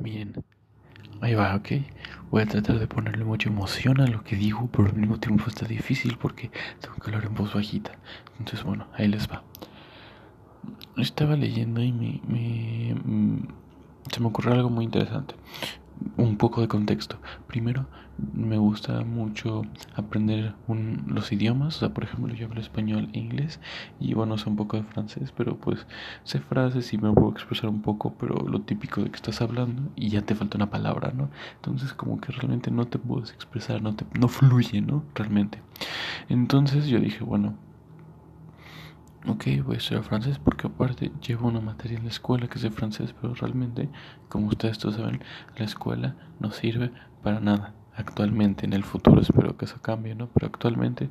Bien, ahí va, ok. Voy a tratar de ponerle mucha emoción a lo que digo, pero al mismo tiempo está difícil porque tengo que hablar en voz bajita. Entonces, bueno, ahí les va. Estaba leyendo y me, me mm, se me ocurrió algo muy interesante un poco de contexto. Primero, me gusta mucho aprender los idiomas. O sea, por ejemplo, yo hablo español e inglés y bueno, sé un poco de francés, pero pues sé frases y me puedo expresar un poco, pero lo típico de que estás hablando y ya te falta una palabra, ¿no? Entonces, como que realmente no te puedes expresar, no, te, no fluye, ¿no? Realmente. Entonces yo dije, bueno, ok, voy a estudiar francés porque aparte llevo una materia en la escuela que es de francés, pero realmente, como ustedes todos saben, la escuela no sirve para nada. Actualmente, en el futuro espero que eso cambie, ¿no? Pero actualmente,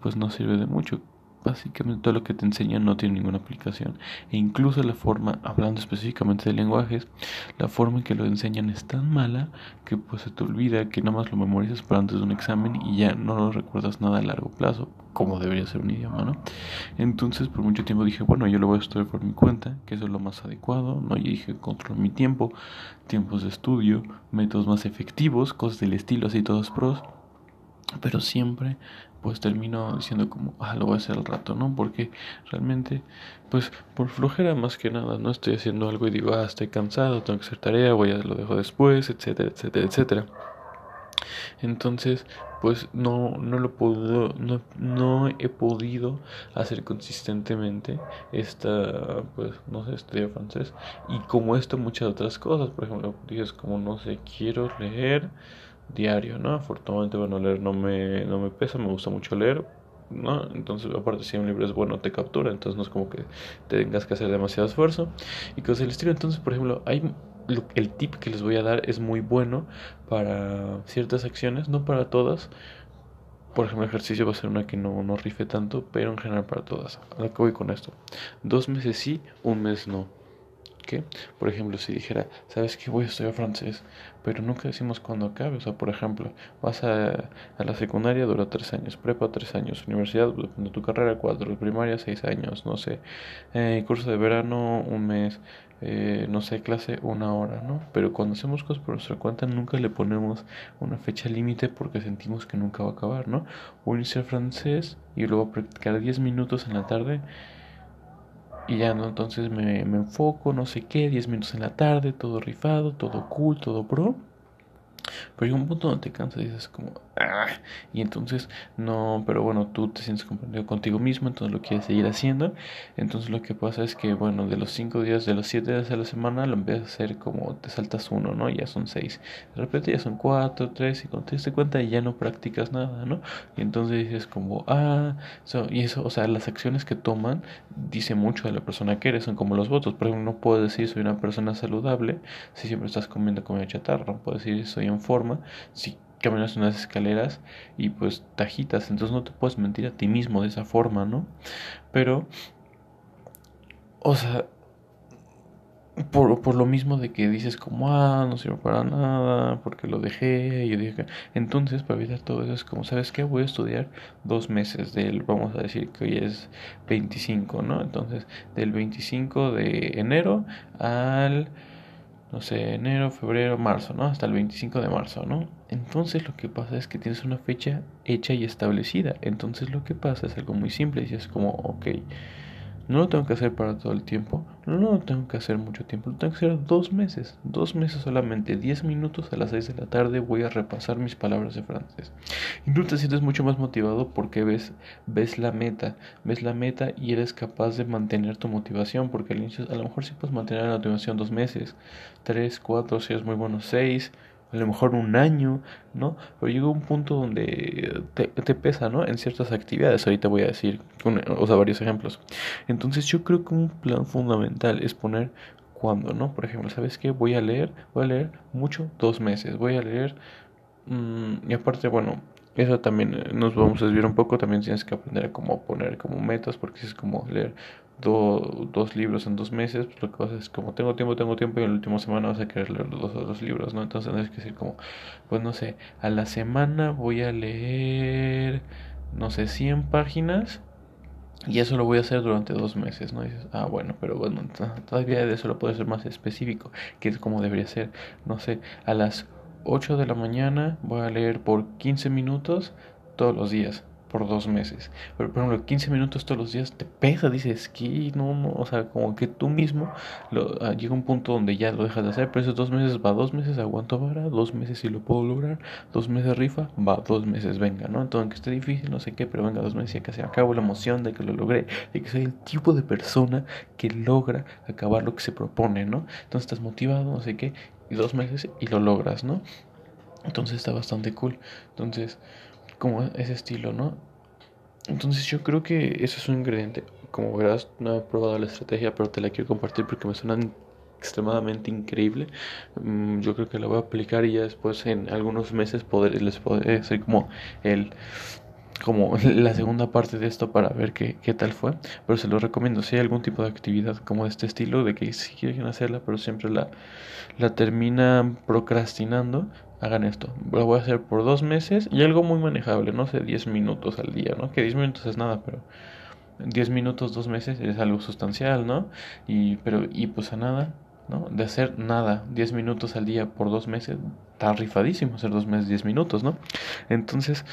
pues no sirve de mucho básicamente todo lo que te enseñan no tiene ninguna aplicación. E incluso la forma, hablando específicamente de lenguajes, la forma en que lo enseñan es tan mala que pues se te olvida que nomás lo memorizas para antes de un examen y ya no lo recuerdas nada a largo plazo, como debería ser un idioma, ¿no? Entonces por mucho tiempo dije, bueno, yo lo voy a estudiar por mi cuenta, que eso es lo más adecuado, ¿no? Y dije, controlo mi tiempo, tiempos de estudio, métodos más efectivos, cosas del estilo, así todos pros pero siempre pues termino diciendo como, ah, lo voy a hacer al rato, ¿no? Porque realmente, pues por flojera más que nada, no estoy haciendo algo y digo, ah, estoy cansado, tengo que hacer tarea, voy a lo dejo después, etcétera, etcétera, etcétera. Entonces, pues no, no lo puedo, no, no he podido hacer consistentemente esta, pues, no sé, estudiar francés. Y como esto, muchas otras cosas, por ejemplo, dices como, no sé, quiero leer diario, ¿no? Afortunadamente, bueno, leer no me, no me pesa, me gusta mucho leer, ¿no? Entonces, aparte, si un libro es bueno, te captura, entonces no es como que tengas que hacer demasiado esfuerzo y cosas del estilo. Entonces, por ejemplo, hay el tip que les voy a dar es muy bueno para ciertas acciones, no para todas. Por ejemplo, ejercicio va a ser una que no, no rife tanto, pero en general para todas. ¿A qué voy con esto? Dos meses sí, un mes no. Por ejemplo, si dijera, ¿sabes qué? Voy a estudiar francés, pero nunca decimos cuándo acabe. O sea, por ejemplo, vas a, la secundaria, dura tres años, prepa tres años, universidad, de tu carrera cuatro, primaria seis años, no sé, eh, curso de verano un mes, eh, no sé, clase una hora, ¿no? Pero cuando hacemos cosas por nuestra cuenta nunca le ponemos una fecha límite porque sentimos que nunca va a acabar, ¿no? Voy a iniciar francés y luego practicar 10 minutos en la tarde y ya no, entonces me, me enfoco, no sé qué, 10 minutos en la tarde, todo rifado, todo cool, todo pro. Pero llega un punto donde te cansas y dices como, ah", y entonces no, pero bueno, tú te sientes comprendido contigo mismo, entonces lo quieres seguir haciendo. Entonces lo que pasa es que, bueno, de los 5 días, de los 7 días a la semana, lo empiezas a hacer como te saltas uno, ¿no? Ya son 6. De repente ya son 4, 3, y cuando te das cuenta ya no practicas nada, ¿no? Y entonces dices como, ah, y eso, o sea, las acciones que toman dice mucho de la persona que eres, son como los votos. Por ejemplo, no puedes decir soy una persona saludable si siempre estás comiendo comida chatarra, no puedes decir soy en forma si caminas unas escaleras y pues tajitas, entonces no te puedes mentir a ti mismo de esa forma, ¿no? Pero, o sea, por, por lo mismo de que dices como, ah, no sirve para nada, porque lo dejé, y yo dije, entonces para evitar todo eso es como, ¿sabes qué? Voy a estudiar dos meses del, vamos a decir que hoy es 25, ¿no? Entonces, del 25 de enero al no sé, enero, febrero, marzo, ¿no? Hasta el 25 de marzo, ¿no? Entonces lo que pasa es que tienes una fecha hecha y establecida. Entonces lo que pasa es algo muy simple. Y es como, ok, no lo tengo que hacer para todo el tiempo. No lo tengo que hacer mucho tiempo. Lo tengo que hacer dos meses. Dos meses solamente. Diez minutos a las seis de la tarde voy a repasar mis palabras de francés. Y tú te sientes mucho más motivado porque ves, ves la meta. Ves la meta y eres capaz de mantener tu motivación. Porque al inicio a lo mejor sí puedes mantener la motivación dos meses. Tres, cuatro, si es muy bueno, seis a lo mejor un año, ¿no? Pero llega un punto donde te, pesa, ¿no? En ciertas actividades, ahorita voy a decir, o sea, varios ejemplos. Entonces yo creo que un plan fundamental es poner cuándo, ¿no? Por ejemplo, ¿sabes qué? Voy a leer, voy a leer mucho dos meses, voy a leer, mmm, y aparte, bueno, eso también eh, nos vamos a desviar un poco, también tienes que aprender a cómo poner como metas, porque es como leer dos libros en dos meses, pues lo que pasa es como tengo tiempo, tengo tiempo y en la última semana vas a querer leer los dos libros, ¿no? Entonces tienes que decir como, pues no sé, a la semana voy a leer, no sé, 100 páginas Y eso lo voy a hacer durante dos meses, ¿no? dices, ah, bueno, pero bueno, todavía de eso lo puedo ser más específico, que es como debería ser. No sé, a las 8 de la mañana voy a leer por 15 minutos todos los días por dos meses. Pero, por ejemplo, 15 minutos todos los días te pesa, dices que no, no, o sea, como que tú mismo lo, ah, llega un punto donde ya lo dejas de hacer, pero esos dos meses va, dos meses aguanto vara, dos meses si lo puedo lograr, dos meses rifa, va, dos meses venga, ¿no? Entonces, aunque esté difícil, no sé qué, pero venga, dos meses y casi acabo la emoción de que lo logré, de que soy el tipo de persona que logra acabar lo que se propone, ¿no? Entonces estás motivado, no sé qué, y dos meses y lo logras, ¿no? Entonces está bastante cool. Entonces, como ese estilo, ¿no? Entonces yo creo que eso es un ingrediente. Como verás, no he probado la estrategia, pero te la quiero compartir porque me suena extremadamente increíble. Mm, yo creo que la voy a aplicar y ya después en algunos meses poder, les podré hacer como el como la segunda parte de esto para ver qué, qué tal fue. Pero se lo recomiendo. Si hay algún tipo de actividad como de este estilo, de que si quieren hacerla, pero siempre la, la terminan procrastinando, hagan esto. Lo voy a hacer por dos meses y algo muy manejable, no sé, 10 minutos al día, ¿no? Que 10 minutos es nada, pero 10 minutos, dos meses es algo sustancial, ¿no? Y, pero, y pues a nada, ¿no? De hacer nada, 10 minutos al día por dos meses, está rifadísimo hacer dos meses, 10 minutos, ¿no? Entonces,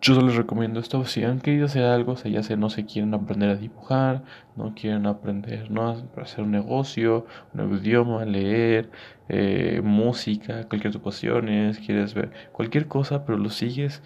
yo les recomiendo esto si han querido hacer algo, o sea, ya sé, no se quieren aprender a dibujar, no quieren aprender, ¿no? A hacer un negocio, un nuevo idioma, leer, eh, música, cualquier tipo quieres ver cualquier cosa, pero lo sigues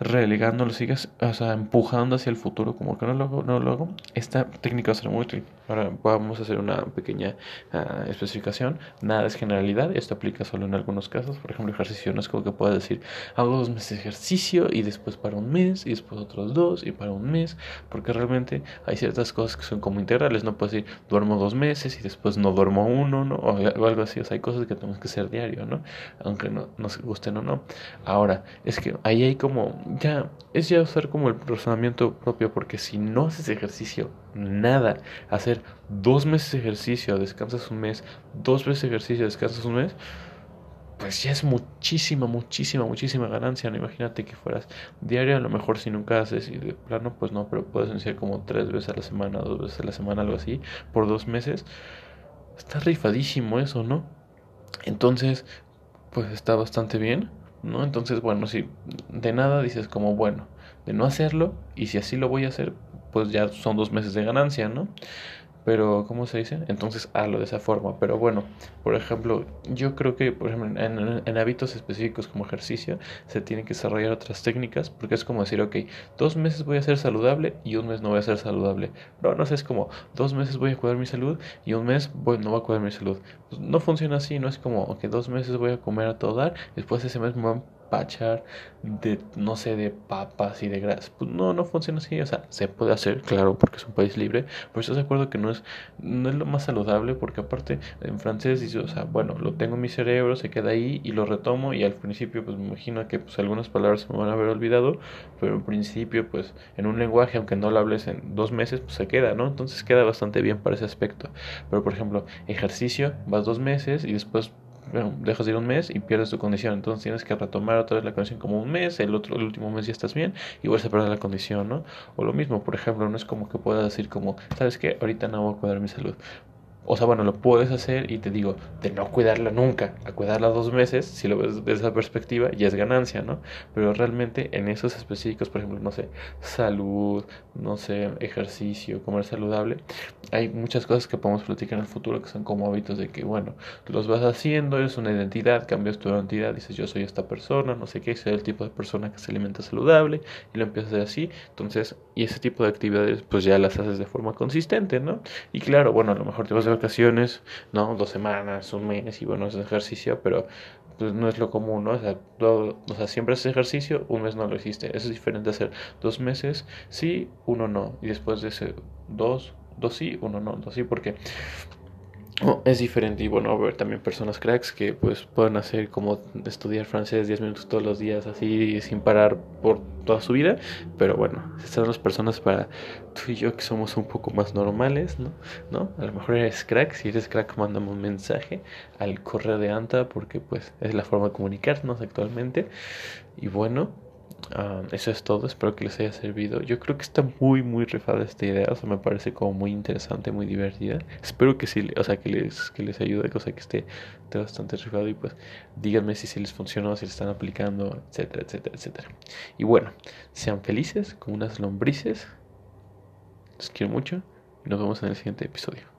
relegando, lo sigues, o sea, empujando hacia el futuro, como que no lo hago, no lo hago. Esta técnica va a ser muy útil. Ahora vamos a hacer una pequeña uh, especificación. Nada es generalidad, esto aplica solo en algunos casos. Por ejemplo, ejercicio no es como que puedas decir, hago dos meses de ejercicio y después para un mes y después otros dos y para un mes, porque realmente hay ciertas cosas que son como integrales. No puedes decir, duermo dos meses y después no duermo uno, ¿no? O algo así. O sea, hay cosas que tenemos que hacer diario, ¿no? Aunque no nos gusten o no. Ahora, es que ahí hay como, ya, es ya usar como el razonamiento propio, porque si no haces ejercicio, nada, hacer dos meses de ejercicio, descansas un mes, dos veces ejercicio, descansas un mes, pues ya es muchísima, muchísima, muchísima ganancia, ¿no? Imagínate que fueras diario, a lo mejor si nunca haces y de plano, pues no, pero puedes iniciar como tres veces a la semana, dos veces a la semana, algo así, por dos meses. Está rifadísimo eso, ¿no? Entonces, pues está bastante bien, ¿no? Entonces, bueno, si de nada dices como, bueno, de no hacerlo, y si así lo voy a hacer, pues ya son dos meses de ganancia, ¿no? Pero, ¿cómo se dice? Entonces hazlo de esa forma. Pero bueno, por ejemplo, yo creo que por ejemplo, en, hábitos específicos como ejercicio se tienen que desarrollar otras técnicas. Porque es como decir, ok, dos meses voy a ser saludable y un mes no voy a ser saludable. No, no sé, es como dos meses voy a cuidar mi salud y un mes voy, no voy a cuidar mi salud. Pues no funciona así, no es como, ok, dos meses voy a comer a todo dar, después ese mes me voy a pachar de, no sé, de papas y de grasa. Pues no, no funciona así. O sea, se puede hacer, claro, porque es un país libre. Pero eso de acuerdo que no es, no es lo más saludable, porque aparte en francés dice, o sea, bueno, lo tengo en mi cerebro, se queda ahí y lo retomo. Y al principio, pues me imagino que pues algunas palabras se me van a haber olvidado. Pero en principio, pues en un lenguaje, aunque no lo hables en dos meses, pues se queda, ¿no? Entonces queda bastante bien para ese aspecto. Pero por ejemplo, ejercicio, vas dos meses y después dejas de ir un mes y pierdes tu condición. Entonces tienes que retomar otra vez la condición como un mes, el otro, el último mes ya estás bien y vuelves a perder la condición, ¿no? O lo mismo, por ejemplo, no es como que puedas decir como, ¿sabes qué? Ahorita no voy a cuidar mi salud. O sea, bueno, lo puedes hacer y te digo, de no cuidarla nunca, a cuidarla dos meses, si lo ves desde esa perspectiva, ya es ganancia, ¿no? Pero realmente en esos específicos, por ejemplo, no sé, salud, no sé, ejercicio, comer saludable, hay muchas cosas que podemos platicar en el futuro que son como hábitos de que, bueno, los vas haciendo, es una identidad, cambias tu identidad, dices yo soy esta persona, no sé qué, soy el tipo de persona que se alimenta saludable y lo empiezas a hacer así, entonces, y ese tipo de actividades pues ya las haces de forma consistente, ¿no? Y claro, bueno, a lo mejor te vas a vacaciones, ¿no? Dos semanas, un mes y bueno, es ejercicio, pero pues no es lo común, ¿no? O sea, todo, o sea, siempre haces ejercicio, un mes no lo hiciste. Eso es diferente a hacer dos meses sí, uno no. Y después de ese dos, dos sí, uno no, dos sí, porque es diferente y bueno, ver también personas cracks que pues pueden hacer como estudiar francés 10 minutos todos los días así sin parar por toda su vida, pero bueno, estas son las personas para tú y yo que somos un poco más normales, ¿no? ¿No? A lo mejor eres crack, si eres crack mándame un mensaje al correo de ANTA porque pues es la forma de comunicarnos actualmente y bueno, Ah, eso es todo, espero que les haya servido. Yo creo que está muy, muy rifada esta idea, o sea, me parece como muy interesante, muy divertida. Espero que sí, o sea, que les, que les ayude, cosa que esté, bastante rifado y pues díganme si, si les funcionó, si están aplicando, etcétera, etcétera, etcétera. Y bueno, sean felices, como unas lombrices. Los quiero mucho y nos vemos en el siguiente episodio.